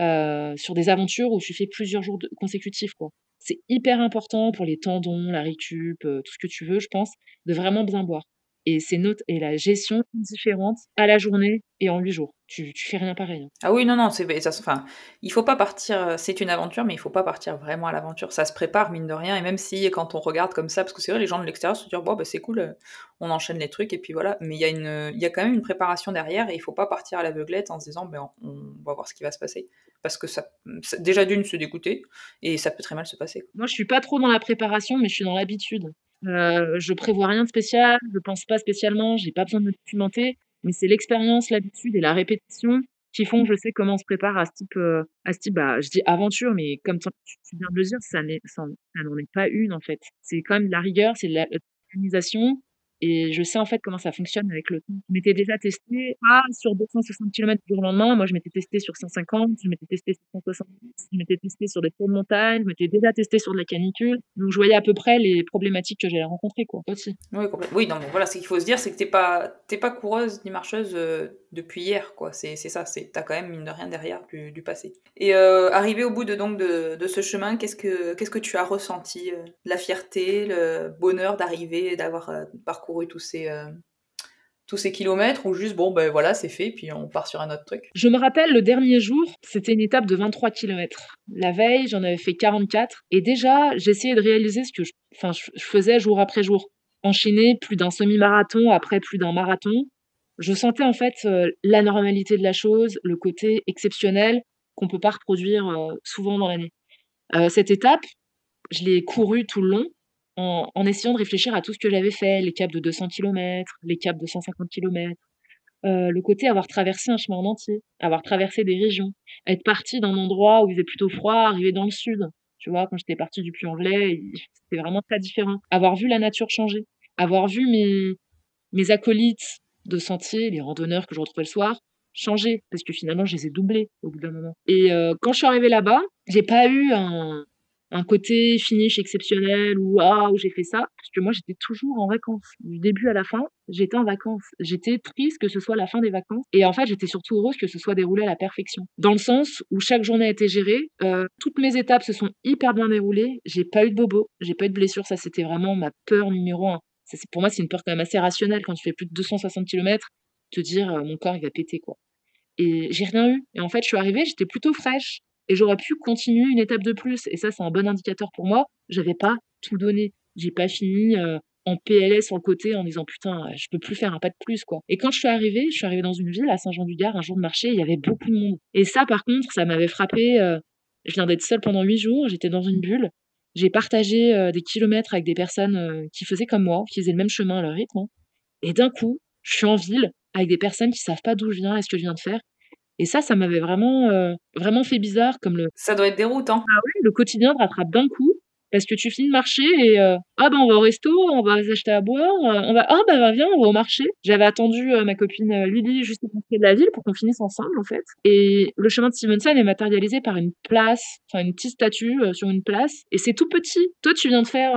Speaker 1: euh, sur des aventures où tu fais plusieurs jours consécutifs. Quoi. C'est hyper important pour les tendons, la récup, euh, tout ce que tu veux, je pense, de vraiment bien boire et ces notes et la gestion différente à la journée et en huit jours. Tu, tu fais rien pareil. Hein.
Speaker 2: Ah oui, non, non, c'est, ça, enfin, il faut pas partir, euh, c'est une aventure, mais il faut pas partir vraiment à l'aventure. Ça se prépare, mine de rien, et même si quand on regarde comme ça, parce que c'est vrai, les gens de l'extérieur se disent, bon, bah, c'est cool, euh, on enchaîne les trucs, et puis voilà. Mais il y, a une, il y a quand même une préparation derrière, et il faut pas partir à l'aveuglette en se disant, ben, on, va voir ce qui va se passer. Parce que ça, déjà d'une, se dégoûter, et ça peut très mal se passer.
Speaker 1: Moi, je suis pas trop dans la préparation, mais je suis dans l'habitude. Je prévois rien de spécial, je pense pas spécialement, j'ai pas besoin de me documenter, mais c'est l'expérience, l'habitude et la répétition qui font que je sais comment on se prépare à ce type, à ce type, bah, je dis aventure, mais comme tu, viens de le dire, ça n'en est pas une en fait. C'est quand même de la rigueur, c'est de l'organisation Et je sais en fait comment ça fonctionne avec le temps. Je m'étais déjà testé pas sur 260 km du jour au lendemain. Moi, je m'étais testé sur 150, je m'étais testé sur 170, je m'étais testé sur des tours de montagne, je m'étais déjà testé sur de la canicule. Donc, je voyais à peu près les problématiques que j'allais rencontrer, quoi.
Speaker 2: Oui, oui non, mais voilà, ce qu'il faut se dire, c'est que t'es pas, pas coureuse ni marcheuse euh, depuis hier, quoi. C'est, ça, t'as quand même, mine de rien, derrière du, passé. Et euh, arrivé au bout de, donc, de, de ce chemin, qu'est-ce que, qu'est-ce que tu as ressenti euh, La fierté, le bonheur d'arriver, d'avoir parcouru tous ces, euh, tous ces kilomètres ou juste, bon, ben voilà, c'est fait, puis on part sur un autre truc?
Speaker 1: Je me rappelle, le dernier jour, c'était une étape de 23 km. La veille, j'en avais fait 44. Et déjà, j'essayais de réaliser ce que je, je faisais jour après jour. Enchaîner plus d'un semi-marathon après plus d'un marathon. Je sentais en fait euh, la normalité de la chose, le côté exceptionnel qu'on peut pas reproduire euh, souvent dans l'année. cette étape, je l'ai courue tout le long en, essayant de réfléchir à tout ce que j'avais fait, les caps de 200 km, les caps de 150 km, euh, le côté avoir traversé un chemin en entier, avoir traversé des régions, être parti d'un endroit où il faisait plutôt froid, arriver dans le sud. Tu vois, quand j'étais partie du Puy-en-Velay, c'était vraiment très différent. Avoir vu la nature changer, avoir vu mes, mes acolytes de sentier, les randonneurs que je retrouvais le soir, changer, parce que finalement, je les ai doublés au bout d'un moment. Et euh, quand je suis arrivée là-bas, j'ai pas eu un, côté finish exceptionnel ou ah où j'ai fait ça parce que moi j'étais toujours en vacances du début à la fin j'étais en vacances. J'étais triste que ce soit la fin des vacances. Et en fait j'étais surtout heureuse que ce soit déroulé à la perfection. Dans le sens où chaque journée a été gérée euh, toutes mes étapes se sont hyper bien déroulées. J'ai pas eu de bobo j'ai pas eu de blessure. Ça c'était vraiment ma peur numéro un pour moi c'est une peur quand même assez rationnelle quand tu fais plus de 260 km te dire euh, mon corps il va péter quoi et j'ai rien eu et en fait je suis arrivée j'étais plutôt fraîche et j'aurais pu continuer une étape de plus. Et ça, c'est un bon indicateur pour moi. J'avais pas tout donné. J'ai pas fini euh, en PLS sur le côté en disant putain, je peux plus faire un pas de plus quoi. Et quand je suis arrivée, je suis arrivée dans une ville à Saint-Jean-du-Gard un jour de marché, il y avait beaucoup de monde. Et ça, par contre, ça m'avait frappé. Euh, je viens d'être seule pendant huit jours. J'étais dans une bulle. J'ai partagé euh, des kilomètres avec des personnes qui faisaient comme moi, qui faisaient le même chemin à leur rythme. Hein. Et d'un coup, je suis en ville avec des personnes qui savent pas d'où je viens et ce que je viens de faire et ça, ça m'avait vraiment, euh, vraiment fait bizarre comme le.
Speaker 2: Ça doit être déroutant.
Speaker 1: Ah oui, le quotidien te rattrape d'un coup parce que tu finis de marcher et euh, ah ben on va au resto, on va s'acheter à boire, euh, on va ah ben viens on va au marché. J'avais attendu ma copine Lily juste côté de la ville pour qu'on finisse ensemble en fait. Et le chemin de Stevenson est matérialisé par une place, enfin une petite statue sur une place et c'est tout petit. Toi tu viens de faire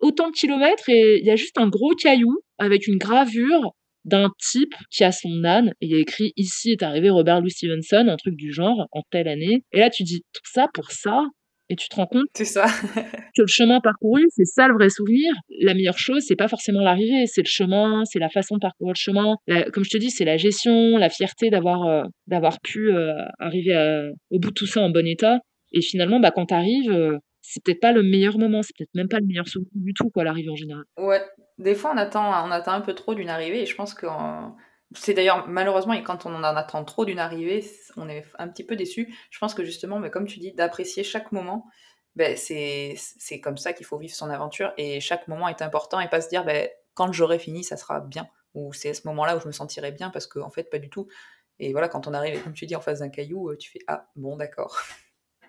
Speaker 1: autant de kilomètres et il y a juste un gros caillou avec une gravure d'un type qui a son âne et il y a écrit ici est arrivé Robert Louis Stevenson, un truc du genre, en telle année. Et là, tu dis tout ça pour ça? Et tu te rends compte
Speaker 2: ça.
Speaker 1: que le chemin parcouru, c'est ça le vrai souvenir. La meilleure chose, c'est pas forcément l'arrivée, c'est le chemin, c'est la façon de parcourir le chemin. comme je te dis, c'est la gestion, la fierté d'avoir euh, d'avoir pu euh, arriver au bout de tout ça en bon état. Et finalement, bah, quand tu arrives, euh, c'est peut-être pas le meilleur moment, c'est peut-être même pas le meilleur souvenir du tout, quoi, l'arrivée en général.
Speaker 2: Ouais, des fois on attend, on attend un peu trop d'une arrivée, et je pense que c'est d'ailleurs malheureusement, et quand on en attend trop d'une arrivée, on est un petit peu déçu. Je pense que justement, mais comme tu dis, d'apprécier chaque moment, ben, c'est, comme ça qu'il faut vivre son aventure, et chaque moment est important, et pas se dire, ben, quand j'aurai fini, ça sera bien, ou c'est à ce moment-là où je me sentirai bien, parce qu'en en fait, pas du tout. Et voilà, quand on arrive, comme tu dis, en face d'un caillou, tu fais Ah, bon, d'accord.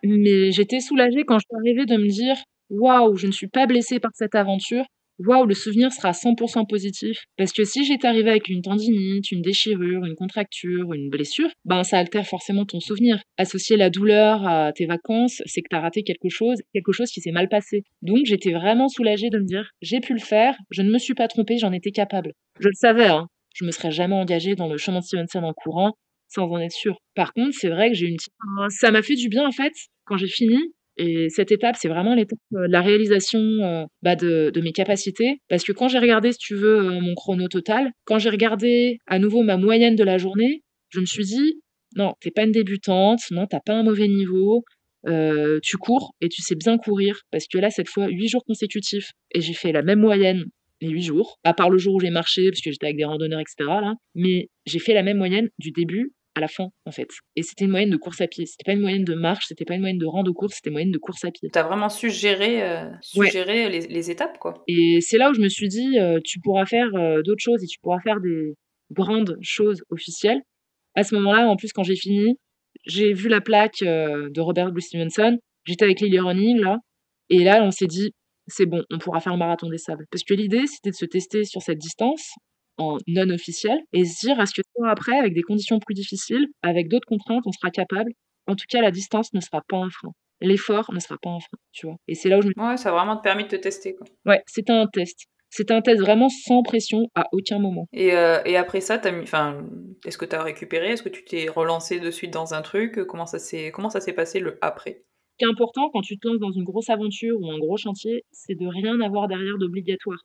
Speaker 1: Mais j'étais soulagée quand je suis arrivée de me dire waouh, je ne suis pas blessée par cette aventure. Waouh, le souvenir sera 100% positif. Parce que si j'étais arrivée avec une tendinite, une déchirure, une contracture, une blessure, ben ça altère forcément ton souvenir. Associer la douleur à tes vacances, c'est que tu as raté quelque chose, quelque chose qui s'est mal passé. Donc j'étais vraiment soulagée de me dire j'ai pu le faire, je ne me suis pas trompée, j'en étais capable. Je le savais, hein. Je me serais jamais engagée dans le chemin de Stevenson en courant sans en être sûr. Par contre, c'est vrai que j'ai une petite... Ça m'a fait du bien, en fait, quand j'ai fini. Et cette étape, c'est vraiment l'étape de la réalisation euh, bah, de, mes capacités. Parce que quand j'ai regardé, si tu veux, euh, mon chrono total, quand j'ai regardé à nouveau ma moyenne de la journée, je me suis dit, non, t'es pas une débutante, non, t'as pas un mauvais niveau, euh, tu cours et tu sais bien courir. Parce que là, cette fois, huit jours consécutifs, et j'ai fait la même moyenne les huit jours, à part le jour où j'ai marché, parce que j'étais avec des randonneurs, etc. Là. Mais j'ai fait la même moyenne du début à la fin, en fait. Et c'était une moyenne de course à pied. C'était pas une moyenne de marche, c'était pas une moyenne de rando course, c'était une moyenne de course à pied.
Speaker 2: T'as vraiment su gérer, euh, les, étapes, quoi.
Speaker 1: Et c'est là où je me suis dit, euh, tu pourras faire euh, d'autres choses et tu pourras faire des grandes choses officielles. À ce moment-là, en plus, quand j'ai fini, j'ai vu la plaque de Robert Louis Stevenson. J'étais avec Lily Running, là. Et là, on s'est dit, c'est bon, on pourra faire le marathon des sables. Parce que l'idée, c'était de se tester sur cette distance en non officiel et se dire est-ce que après, avec des conditions plus difficiles, avec d'autres contraintes, on sera capable? En tout cas, la distance ne sera pas un frein. L'effort ne sera pas un frein, tu vois. Et c'est là où je me
Speaker 2: Ouais, ça a vraiment permis de te tester, quoi.
Speaker 1: Ouais, c'était un test. C'était un test vraiment sans pression à aucun moment.
Speaker 2: Et, euh, et après ça, as mis, enfin, est-ce que tu as récupéré? Est-ce que tu t'es relancé de suite dans un truc? Comment ça s'est comment ça s'est passé le après?
Speaker 1: Ce qui est important quand tu te lances dans une grosse aventure ou un gros chantier, c'est de rien avoir derrière d'obligatoire.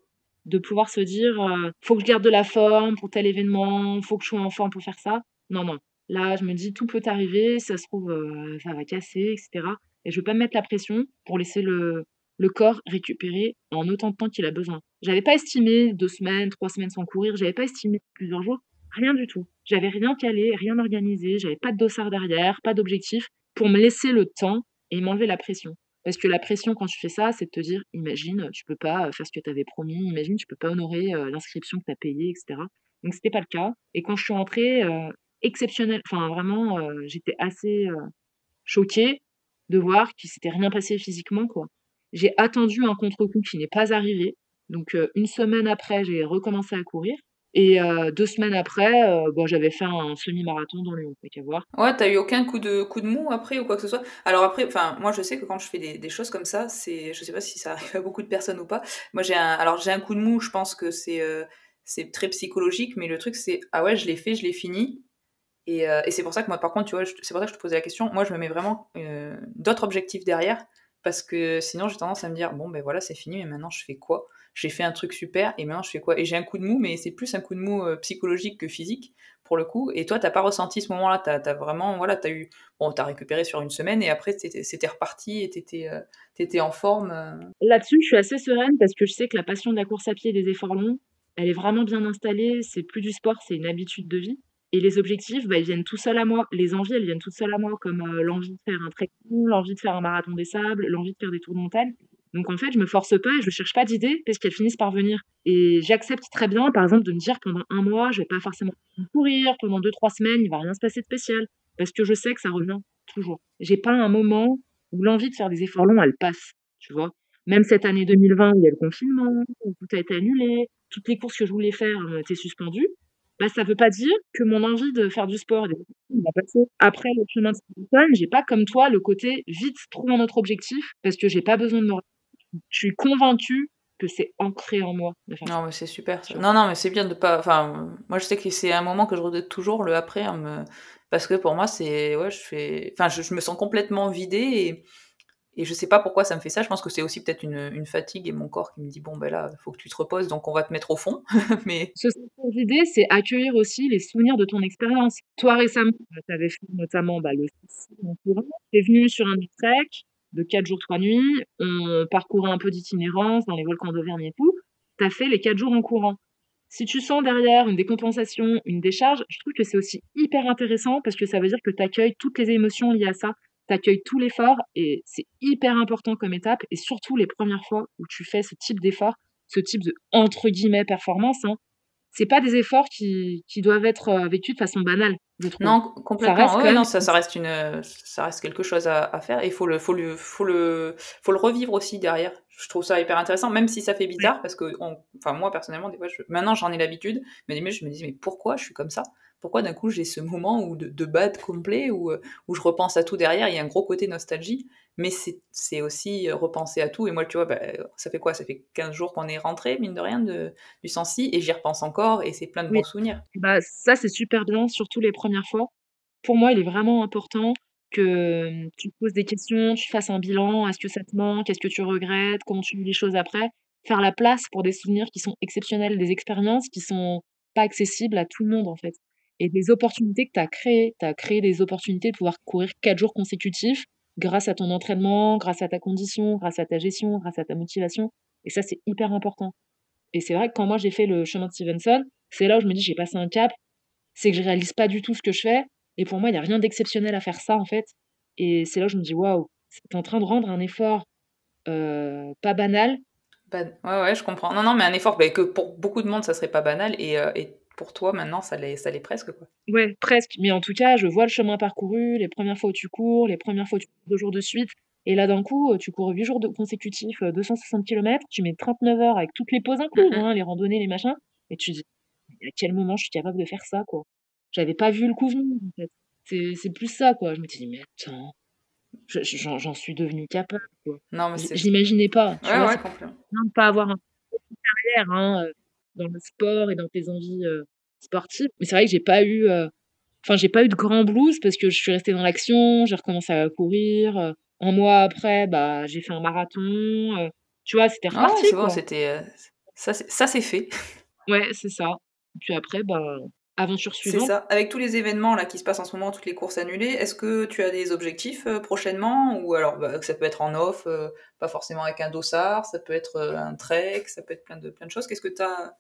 Speaker 1: De pouvoir se dire, euh, faut que je garde de la forme pour tel événement, faut que je sois en forme pour faire ça. Non, non. Là, je me dis, tout peut arriver, ça se trouve, euh, ça va casser, etc. Et je veux pas me mettre la pression pour laisser le, le corps récupérer en autant de temps qu'il a besoin. J'avais pas estimé deux semaines, trois semaines sans courir, j'avais pas estimé plusieurs jours, rien du tout. J'avais rien calé, rien organisé, j'avais pas de dossard derrière, pas d'objectif pour me laisser le temps et m'enlever la pression. Parce que la pression, quand tu fais ça, c'est de te dire, imagine, tu peux pas faire ce que tu avais promis, imagine, tu peux pas honorer l'inscription que tu as payée, etc. Donc, c'était pas le cas. Et quand je suis rentrée, euh, exceptionnel, enfin, vraiment, j'étais assez choquée de voir qu'il s'était rien passé physiquement. J'ai attendu un contre-coup qui n'est pas arrivé. Donc, une semaine après, j'ai recommencé à courir. Et deux semaines après, bon, j'avais fait un semi-marathon dans Lyon, qu'à voir.
Speaker 2: Ouais, t'as eu aucun coup de, coup de mou après ou quoi que ce soit? Alors après, enfin, moi je sais que quand je fais des, des choses comme ça, c'est, je sais pas si ça arrive à beaucoup de personnes ou pas. Moi j'ai un, alors j'ai un coup de mou, je pense que c'est, c'est très psychologique, mais le truc c'est, ah ouais, je l'ai fait, je l'ai fini. Et, et c'est pour ça que moi, par contre, tu vois, c'est pour ça que je te posais la question. Moi, je me mets vraiment d'autres objectifs derrière parce que sinon j'ai tendance à me dire bon ben voilà c'est fini mais maintenant je fais quoi? J'ai fait un truc super et maintenant je fais quoi? Et j'ai un coup de mou mais c'est plus un coup de mou euh, psychologique que physique pour le coup et toi t'as pas ressenti ce moment là t'as as vraiment voilà t'as eu bon t'as récupéré sur une semaine et après c'était reparti et t'étais euh, en forme euh?
Speaker 1: là-dessus je suis assez sereine parce que je sais que la passion de la course à pied et des efforts longs elle est vraiment bien installée c'est plus du sport c'est une habitude de vie et les objectifs, bah, ils viennent tout seuls à moi. Les envies, elles viennent toutes seules à moi, comme l'envie de faire un trekking, l'envie de faire un marathon des sables, l'envie de faire des tours de montagne. Donc en fait, je me force pas et je cherche pas d'idées parce qu'elles finissent par venir. Et j'accepte très bien, par exemple, de me dire pendant un mois, je vais pas forcément courir, pendant deux, trois semaines, il va rien se passer de spécial. Parce que je sais que ça revient toujours. J'ai pas un moment où l'envie de faire des efforts longs, elle passe, tu vois. Même cette année 2020 où il y a le confinement, tout a été annulé, toutes les courses que je voulais faire ont été suspendues bah, ça veut pas dire que mon envie de faire du sport va passer. Après le chemin de je j'ai pas comme toi le côté vite trouver notre objectif parce que j'ai pas besoin de me. Je suis convaincue que c'est ancré en moi.
Speaker 2: non, mais c'est super. Non, non, mais c'est bien de pas. Enfin, moi, je sais que c'est un moment que je regrette toujours le après, hein, parce que pour moi, c'est ouais, je fais. Enfin, je, je me sens complètement vidée et et je sais pas pourquoi ça me fait ça. Je pense que c'est aussi peut-être une, une, fatigue et mon corps qui me dit bon ben là, il faut que tu te reposes, donc on va te mettre au fond. Mais
Speaker 1: ce idée, c'est accueillir aussi les souvenirs de ton expérience. Toi récemment, tu avais fait notamment bah, le. Tu es venu sur un trek de 4 jours 3 nuits. On parcourait un peu d'itinérance dans les volcans d'Auvergne et tout. Tu as fait les 4 jours en courant. Si tu sens derrière une décompensation, une décharge, je trouve que c'est aussi hyper intéressant parce que ça veut dire que tu accueilles toutes les émotions liées à ça tu accueilles tout l'effort et c'est hyper important comme étape et surtout les premières fois où tu fais ce type d'effort, ce type de entre guillemets performance, hein, c'est pas des efforts qui, qui, doivent être euh, vécus de façon banale.
Speaker 2: Non, complètement. Ça reste, non, ça, ça, reste une, ça reste quelque chose à, à faire et il faut le, faut le, faut le, faut le revivre aussi derrière. Je trouve ça hyper intéressant, même si ça fait bizarre parce que, enfin moi personnellement, des fois, je, maintenant j'en ai l'habitude, mais je me dis mais pourquoi je suis comme ça? Pourquoi d'un coup j'ai ce moment où de, de bad complet où, euh, où je repense à tout derrière, il y a un gros côté nostalgie, mais c'est aussi euh, repenser à tout. Et moi, tu vois, bah, ça fait quoi? Ça fait 15 jours qu'on est rentré, mine de rien, de, du Sensi, et j'y repense encore, et c'est plein de bons souvenirs.
Speaker 1: Bah, ça, c'est super bien, surtout les premières fois. Pour moi, il est vraiment important que tu te poses des questions, tu fasses un bilan, est-ce que ça te manque, est-ce que tu regrettes, comment tu vis les choses après? Faire la place pour des souvenirs qui sont exceptionnels, des expériences qui sont pas accessibles à tout le monde, en fait et des opportunités que tu as créées. Tu as créé des opportunités de pouvoir courir quatre jours consécutifs grâce à ton entraînement, grâce à ta condition, grâce à ta gestion, grâce à ta motivation. Et ça, c'est hyper important. Et c'est vrai que quand moi j'ai fait le chemin de Stevenson, c'est là où je me dis j'ai passé un cap, c'est que je réalise pas du tout ce que je fais. Et pour moi, il n'y a rien d'exceptionnel à faire ça en fait. Et c'est là où je me dis waouh, c'est en train de rendre un effort euh, pas banal.
Speaker 2: ouais, ouais, je comprends. Non, non, mais un effort bah, que pour beaucoup de monde, ça serait pas banal. Et, euh, et pour toi, maintenant, ça l'est, ça l'est presque, quoi.
Speaker 1: Ouais, presque. Mais en tout cas, je vois le chemin parcouru, les premières fois où tu cours, les premières fois où tu cours deux jours de suite. Et là, d'un coup, tu cours 8 jours de consécutifs, 260 km, tu mets 39 heures avec toutes les pauses incluses, hein, les randonnées, les machins, et tu dis: «À quel moment je suis capable de faire ça, quoi?» J'avais pas vu le coup venir, en fait. C'est c'est plus ça, quoi. Je me dit: «Mais attends, je j'en j'en suis devenue capable, quoi».
Speaker 2: Non, mais
Speaker 1: J
Speaker 2: c'est
Speaker 1: je l'imaginais pas, tu
Speaker 2: ouais,
Speaker 1: vois?
Speaker 2: ouais,
Speaker 1: C'est de pas avoir un une carrière, hein, heu, dans le sport et dans tes envies, heu, sportives. Mais c'est vrai que j'ai pas eu, enfin, j'ai pas eu de grand blues parce que je suis restée dans l'action, j'ai recommencé à courir, heu, 1 mois après, bah, j'ai fait un marathon, heu, tu vois? C'était
Speaker 2: Ah
Speaker 1: reparti,
Speaker 2: c'est bon,
Speaker 1: quoi.
Speaker 2: c'était, heu, ça c'est ça c'est fait.
Speaker 1: Ouais, c'est ça. Puis après, bah, aventure
Speaker 2: C'est
Speaker 1: suivante.
Speaker 2: ça. Avec tous les événements là qui se passent en ce moment, toutes les courses annulées, est-ce que tu as des objectifs, prochainement? Ou alors, bah, ça peut être en off, pas forcément avec un dossard, ça peut être, un trek, ça peut être plein de plein de choses. Qu'est-ce que tu as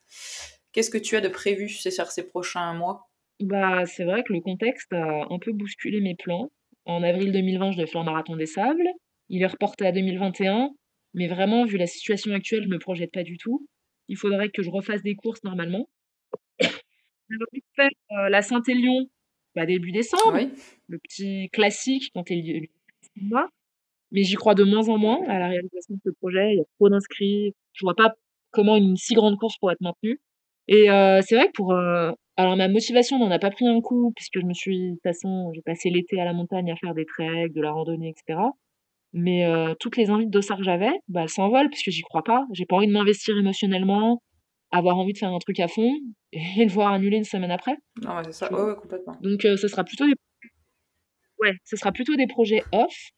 Speaker 2: qu'est-ce que tu as de prévu sur ces prochains mois?
Speaker 1: Bah, c'est vrai que le contexte a un peu bousculé mes plans. En avril 2020, je devais faire le marathon des sables. Il est reporté à 2021, mais vraiment, vu la situation actuelle, je me projette pas du tout. Il faudrait que je refasse des courses normalement. J'avais envie de faire, heu, la Saint-Élion, bah, début décembre,
Speaker 2: Oui.
Speaker 1: le petit classique quand lieu mois, mais j'y crois de moins en moins à la réalisation de ce projet. Il y a trop d'inscrits. Je vois pas comment une si grande course pourrait être maintenue et c'est vrai que pour, alors ma motivation n'en a pas pris un coup puisque je me suis de toute façon, j'ai passé l'été à la montagne à faire des treks, de la randonnée et cetera, mais toutes les envies de dossard que j'avais, bah, elles s'envolent puisque j'y crois pas. J'ai pas envie de m'investir émotionnellement, avoir envie de faire un truc à fond et le voir annulé une semaine après,
Speaker 2: Non, ouais, c'est ça. Ouais, complètement.
Speaker 1: Donc ce sera plutôt des ouais, ce sera plutôt des projets off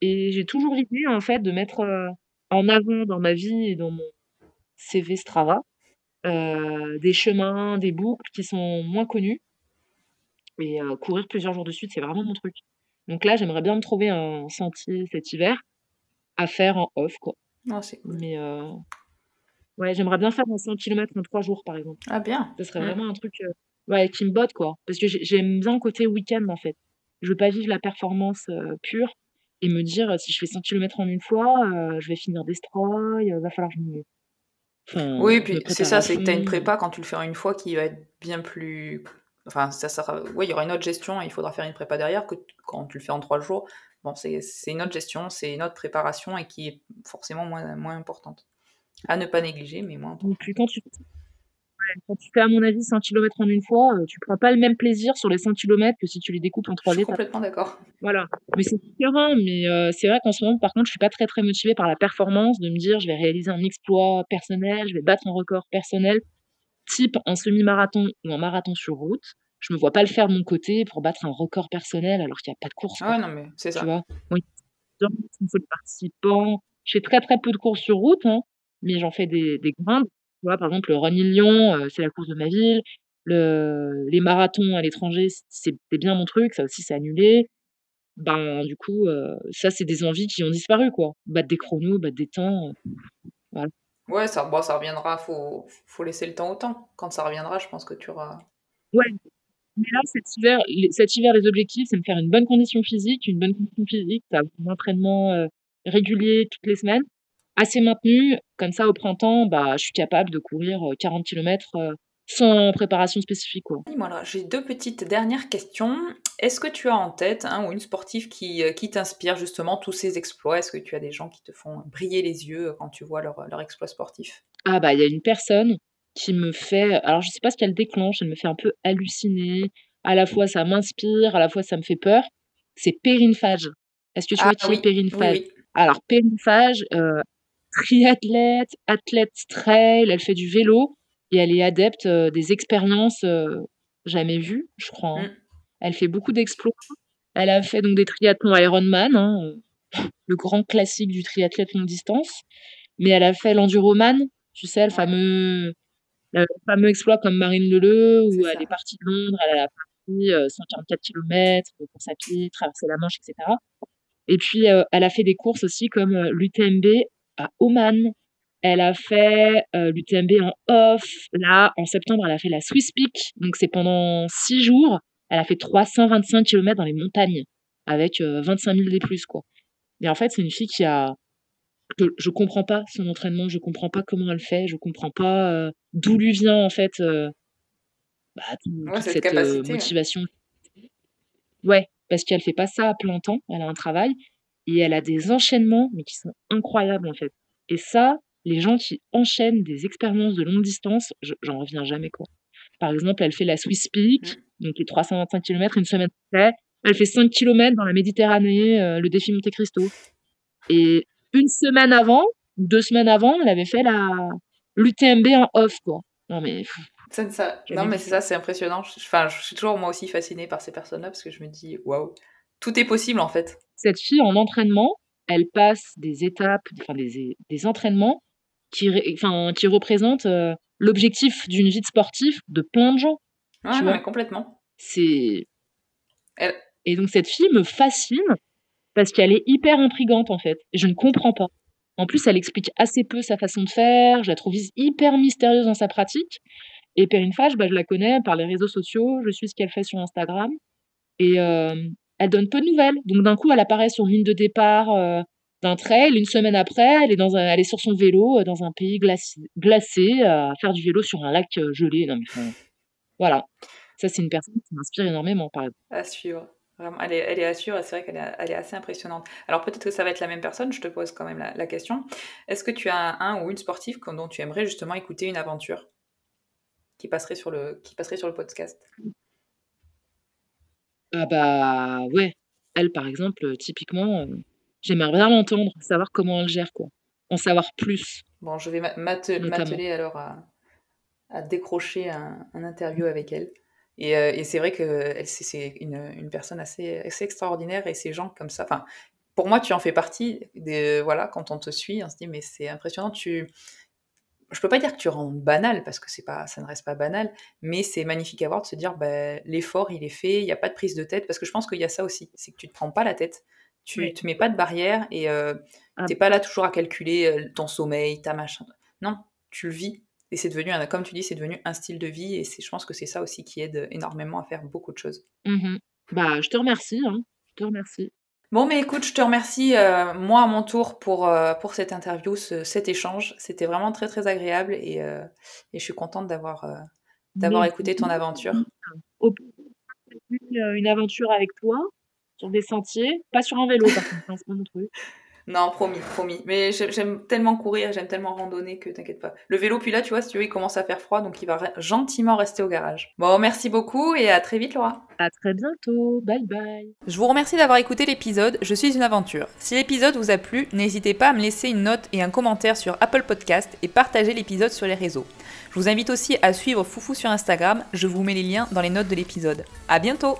Speaker 1: et j'ai toujours l'idée, en fait, de mettre, en avant dans ma vie et dans mon CV Strava, heu, des chemins, des boucles qui sont moins connus et heu, courir plusieurs jours de suite, c'est vraiment mon truc. Donc là, j'aimerais bien me trouver un sentier cet hiver à faire en off, quoi.
Speaker 2: C'est cool.
Speaker 1: Mais heu, ouais, j'aimerais bien faire un 100 kilomètres en 3 jours, par exemple.
Speaker 2: Ah bien.
Speaker 1: Ce serait
Speaker 2: Mmh.
Speaker 1: vraiment un truc, ouais, qui me botte, quoi. Parce que j'ai j'aime bien le côté week-end, en fait. Je veux pas vivre la performance, pure et me dire, «Si je fais 100 kilomètres en une fois, je vais finir destroy, heu, va falloir que je me
Speaker 2: Oui,
Speaker 1: je me
Speaker 2: puis c'est ça, c'est que tu as une
Speaker 1: fond».
Speaker 2: prépa quand tu le fais en une fois qui va être bien plus enfin ça sera ouais, il y aura une autre gestion et il faudra faire une prépa derrière que quand tu le fais en 3 jours. Bon, c'est une autre gestion, c'est une autre préparation et qui est forcément moins moins importante. À ne pas négliger, mais moins
Speaker 1: Et
Speaker 2: importante.
Speaker 1: puis quand tu quand tu fais, à mon avis, 100 kilomètres en une fois, heu, tu prends pas le même plaisir sur les 100 kilomètres que si tu les découpes en
Speaker 2: Je
Speaker 1: 3
Speaker 2: suis
Speaker 1: étapes.
Speaker 2: complètement d'accord.
Speaker 1: Voilà, mais c'est différent, mais heu, c'est vrai qu'en ce moment, par contre, je suis pas très, très motivée par la performance, de me dire: «Je vais réaliser un exploit personnel, je vais battre un record personnel», type un semi-marathon ou un marathon sur route. Je me vois pas le faire de mon côté pour battre un record personnel alors qu'il y a pas de course,
Speaker 2: Ah ouais, non, mais c'est
Speaker 1: Tu
Speaker 2: ça.
Speaker 1: vois? Oui, il faut des participants. Je fais très, très peu de courses sur route, hein, mais j'en fais des des grandes. Tu vois? Par exemple, le Running Lyon, heu, c'est la course de ma ville. Le les marathons à l'étranger, c'était bien mon truc, ça aussi c'est annulé. Ben, du coup, ça c'est des envies qui ont disparu, quoi. Battre des chronos, battre des temps, voilà.
Speaker 2: Ouais, ça bon, ça reviendra, faut faut laisser le temps au temps. Quand ça reviendra, je pense que tu auras
Speaker 1: Ouais, mais là cet hiver les cet hiver, les objectifs, c'est me faire une bonne condition physique, une bonne condition physique, ça un entraînement, régulier toutes les semaines, assez maintenu, comme ça au printemps, bah, je suis capable de courir, heu, 40 kilomètres, heu, sans préparation spécifique, quoi.
Speaker 2: Oui, voilà, j'ai 2 petites dernières questions. Est-ce que tu as en tête un ou une sportive qui, heu, qui t'inspire justement tous ces exploits? Est-ce que tu as des gens qui te font briller les yeux, quand tu vois leurs, leurs exploits sportifs?
Speaker 1: Ah bah, il y a une personne qui me fait alors je sais pas ce qu'elle déclenche, elle me fait un peu halluciner. À la fois ça m'inspire, à la fois ça me fait peur. C'est Perrine Fage. Est-ce que tu
Speaker 2: Ah
Speaker 1: vois qui est
Speaker 2: oui,
Speaker 1: Perrine
Speaker 2: oui,
Speaker 1: Fage?
Speaker 2: oui.
Speaker 1: Alors Perrine Fage, triathlète, athlète trail, elle fait du vélo et elle est adepte, heu, des expériences, heu, jamais vues, je crois, hein.
Speaker 2: Mmh.
Speaker 1: Elle fait beaucoup d'exploits. Elle a fait donc des triathlons Ironman, hein, heu, le grand classique du triathlète longue distance, mais elle a fait l'enduroman, tu sais, le fameux le fameux exploit comme Marine Leleu où elle est partie de Londres, elle a parcouru, heu, 144 kilomètres de course à pied, traversé la Manche et cetera et puis, elle a fait des courses aussi comme, l'UTMB à Oman. Elle a fait, l'UTMB en off. Là, en septembre, elle a fait la Swiss Peak, donc c'est pendant 6 jours. Elle a fait 325 kilomètres dans les montagnes avec, heu, 25 000 D+, quoi et en fait, c'est une fille qui a je je comprends pas son entraînement, je comprends pas comment elle fait, je comprends pas, heu, d'où lui vient en fait, heu, bah,
Speaker 2: Ouais, cette capacité,
Speaker 1: motivation. Ouais, parce qu'elle fait pas ça à plein temps, elle a un travail et elle a des enchaînements, mais qui sont incroyables en fait. Et ça, les gens qui enchaînent des expériences de longue distance, j'en reviens jamais quoi. Par exemple, elle fait la Swiss Peak, donc les 325 km une semaine après. Elle fait 5 km dans la Méditerranée, euh, le défi Monte Cristo. Et une semaine avant, deux semaines avant, elle avait fait la l'UTMB en off quoi. Non mais
Speaker 2: ça. Non mais c'est ça, c'est impressionnant. Enfin, je suis toujours moi aussi fascinée par ces personnes-là parce que je me dis waouh, tout est possible en fait.
Speaker 1: Cette fille en entraînement, elle passe des étapes, enfin des, des entraînements qui, enfin, qui représentent euh, l'objectif d'une vie de sportif de plein de gens.
Speaker 2: Tu vois complètement.
Speaker 1: C'est. Et donc cette fille me fascine parce qu'elle est hyper intrigante en fait. Et je ne comprends pas. En plus, elle explique assez peu sa façon de faire. Je la trouve hyper mystérieuse dans sa pratique. Et Perrine Fage, bah, je la connais par les réseaux sociaux. Je suis ce qu'elle fait sur Instagram. Et euh, elle donne peu de nouvelles. Donc d'un coup, elle apparaît sur ligne de départ euh, d'un trail. Une semaine après, elle est, sur son vélo euh, dans un pays glacé, glacé à faire du vélo sur un lac gelé. Voilà. Ça, c'est une personne qui m'inspire énormément, par exemple.
Speaker 2: Elle est, elle c'est vrai qu'elle est, assez impressionnante. Alors peut-être que ça va être la même personne, je te pose quand même la, question. Est-ce que tu as un, ou une sportive dont tu aimerais justement écouter une aventure qui passerait sur le, qui passerait sur le podcast?
Speaker 1: Ah bah ouais, elle par exemple, typiquement, euh, j'aimerais bien l'entendre, savoir comment elle gère quoi, en savoir plus.
Speaker 2: Bon, je vais m'atteler alors à, à décrocher un, un interview avec elle. Euh, et, c'est vrai que c'est une, une, personne assez, assez, extraordinaire et ces gens comme ça. Enfin, pour moi, tu en fais partie. Des, voilà, quand on te suit, on se dit mais c'est impressionnant. Tu, je peux pas dire que tu rends banal parce que c'est pas, ça ne reste pas banal, mais c'est magnifique à voir de se dire bah, l'effort il est fait, il n'y a pas de prise de tête parce que je pense qu'il y a ça aussi, c'est que tu te prends pas la tête, tu ne te mets pas de barrière et euh, ah. tu n'es pas là toujours à calculer euh, ton sommeil, ta machin. Non, tu le vis et c'est devenu, comme tu dis, c'est devenu un style de vie. Et je pense que c'est ça aussi qui aide énormément à faire beaucoup de choses.
Speaker 1: Mmh bah, je te remercie. Hein. Je te remercie.
Speaker 2: Bon, mais écoute, je te remercie, euh, moi, à mon tour, pour, euh, pour cette interview, cet échange. C'était vraiment très, très agréable. Et, euh, et je suis contente d'avoir d'avoir écouté ton aventure.
Speaker 1: Une aventure avec toi, sur des sentiers. Pas sur un vélo, par contre, hein, c'est pas mon truc.
Speaker 2: Non, promis, promis. Mais j'aime tellement courir, j'aime tellement randonner que t'inquiète pas. Le vélo, puis là, tu vois, si tu veux, il commence à faire froid, donc il va gentiment rester au garage. Bon, merci beaucoup et à très vite, Laura.
Speaker 1: À très bientôt. Bye bye.
Speaker 2: Je vous remercie d'avoir écouté l'épisode Je suis une aventure. Si l'épisode vous a plu, n'hésitez pas à me laisser une note et un commentaire sur Apple Podcast et partager l'épisode sur les réseaux. Je vous invite aussi à suivre Foufou sur Instagram, je vous mets les liens dans les notes de l'épisode. À bientôt